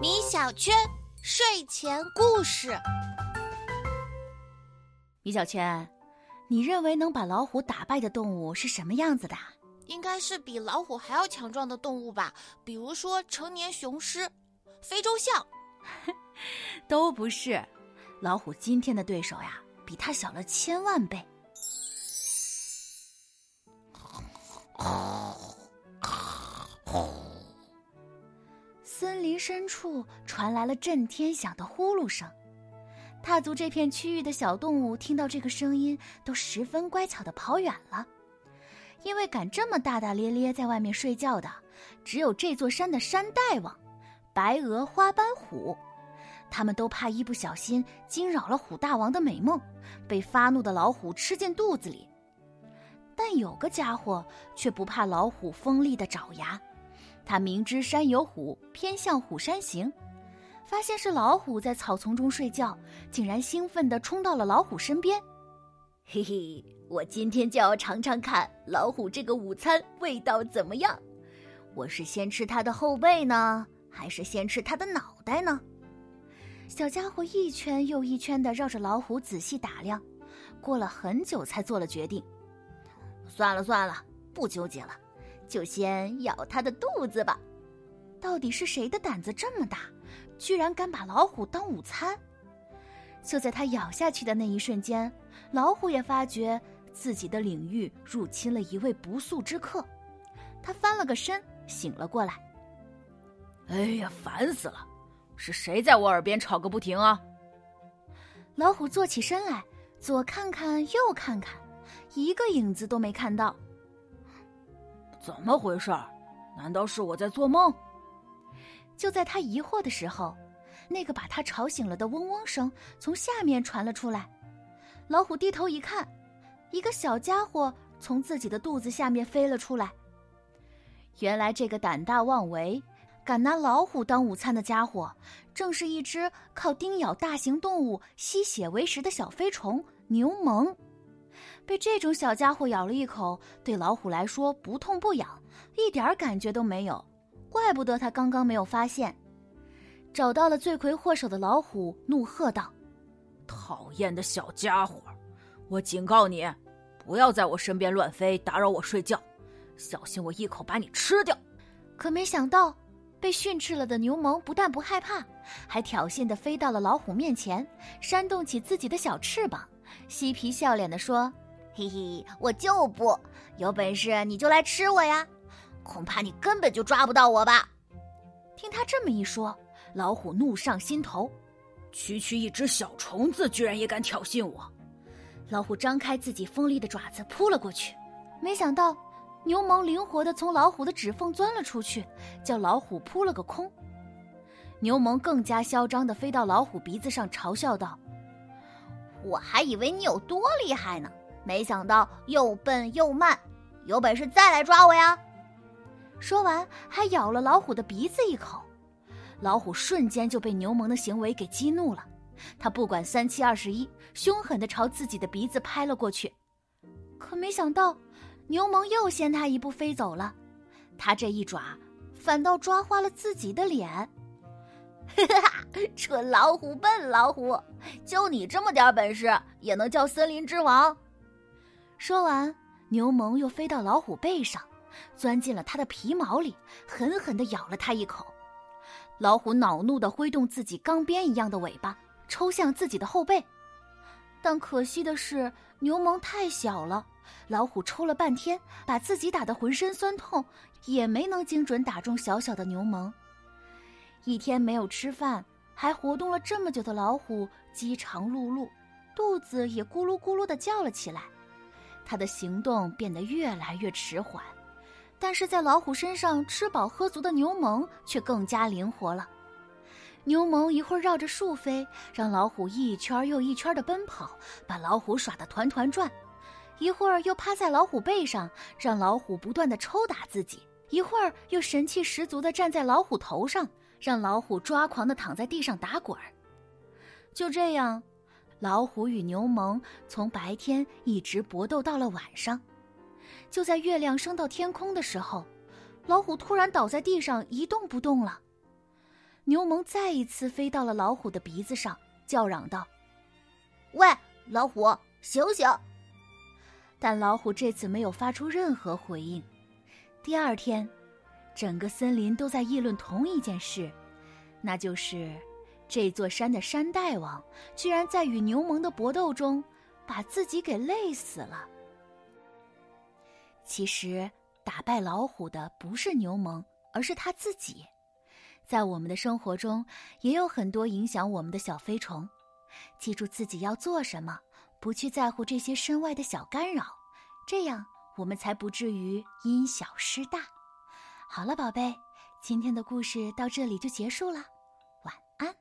米小圈睡前故事。米小圈，你认为能把老虎打败的动物是什么样子的？应该是比老虎还要强壮的动物吧，比如说成年雄狮、非洲象。都不是，老虎今天的对手呀，比它小了千万倍。森林深处传来了震天响的呼噜声，踏足这片区域的小动物听到这个声音，都十分乖巧的跑远了。因为敢这么大大咧咧在外面睡觉的，只有这座山的山大王——白额花斑虎。他们都怕一不小心惊扰了虎大王的美梦，被发怒的老虎吃进肚子里。但有个家伙却不怕老虎锋利的爪牙。他明知山有虎，偏向虎山行。发现是老虎在草丛中睡觉，竟然兴奋地冲到了老虎身边。嘿嘿，我今天就要尝尝看老虎这个午餐味道怎么样。我是先吃它的后背呢，还是先吃它的脑袋呢？小家伙一圈又一圈地绕着老虎仔细打量，过了很久才做了决定。算了算了，不纠结了。就先咬它的肚子吧。到底是谁的胆子这么大，居然敢把老虎当午餐？就在他咬下去的那一瞬间，老虎也发觉自己的领域入侵了一位不速之客。他翻了个身，醒了过来。哎呀，烦死了！是谁在我耳边吵个不停啊？老虎坐起身来，左看看，右看看，一个影子都没看到。怎么回事？难道是我在做梦？就在他疑惑的时候，那个把他吵醒了的嗡嗡声从下面传了出来。老虎低头一看，一个小家伙从自己的肚子下面飞了出来。原来这个胆大妄为、敢拿老虎当午餐的家伙，正是一只靠叮咬大型动物吸血为食的小飞虫——牛虻。被这种小家伙咬了一口，对老虎来说不痛不痒，一点感觉都没有。怪不得他刚刚没有发现。找到了罪魁祸首的老虎，怒喝道：“讨厌的小家伙，我警告你，不要在我身边乱飞，打扰我睡觉，小心我一口把你吃掉！”可没想到，被训斥了的牛虻不但不害怕，还挑衅的飞到了老虎面前，扇动起自己的小翅膀，嬉皮笑脸的说。嘿嘿，我就不有本事你就来吃我呀！恐怕你根本就抓不到我吧？听他这么一说，老虎怒上心头，区区一只小虫子居然也敢挑衅我！老虎张开自己锋利的爪子扑了过去，没想到牛虻灵活的从老虎的指缝钻了出去，叫老虎扑了个空。牛虻更加嚣张的飞到老虎鼻子上，嘲笑道：“我还以为你有多厉害呢！”没想到又笨又慢，有本事再来抓我呀！说完，还咬了老虎的鼻子一口。老虎瞬间就被牛虻的行为给激怒了，他不管三七二十一，凶狠的朝自己的鼻子拍了过去。可没想到，牛虻又先他一步飞走了。他这一爪，反倒抓花了自己的脸。哈哈，蠢老虎，笨老虎，就你这么点本事，也能叫森林之王？说完，牛虻又飞到老虎背上，钻进了它的皮毛里，狠狠地咬了它一口。老虎恼怒地挥动自己钢鞭一样的尾巴，抽向自己的后背。但可惜的是，牛虻太小了，老虎抽了半天，把自己打得浑身酸痛，也没能精准打中小小的牛虻。一天没有吃饭，还活动了这么久的老虎，饥肠辘辘，肚子也咕噜咕噜地叫了起来。他的行动变得越来越迟缓，但是在老虎身上吃饱喝足的牛虻却更加灵活了。牛虻一会儿绕着树飞，让老虎一圈又一圈的奔跑，把老虎耍得团团转；一会儿又趴在老虎背上，让老虎不断的抽打自己；一会儿又神气十足的站在老虎头上，让老虎抓狂的躺在地上打滚儿。就这样。老虎与牛虻从白天一直搏斗到了晚上，就在月亮升到天空的时候，老虎突然倒在地上一动不动了。牛虻再一次飞到了老虎的鼻子上，叫嚷道：“喂，老虎，醒醒！”但老虎这次没有发出任何回应。第二天，整个森林都在议论同一件事，那就是这座山的山大王居然在与牛虻的搏斗中把自己给累死了。其实，打败老虎的不是牛虻，而是他自己。在我们的生活中，也有很多影响我们的小飞虫。记住自己要做什么。不去在乎这些身外的小干扰，这样我们才不至于因小失大。好了，宝贝，今天的故事到这里就结束了。晚安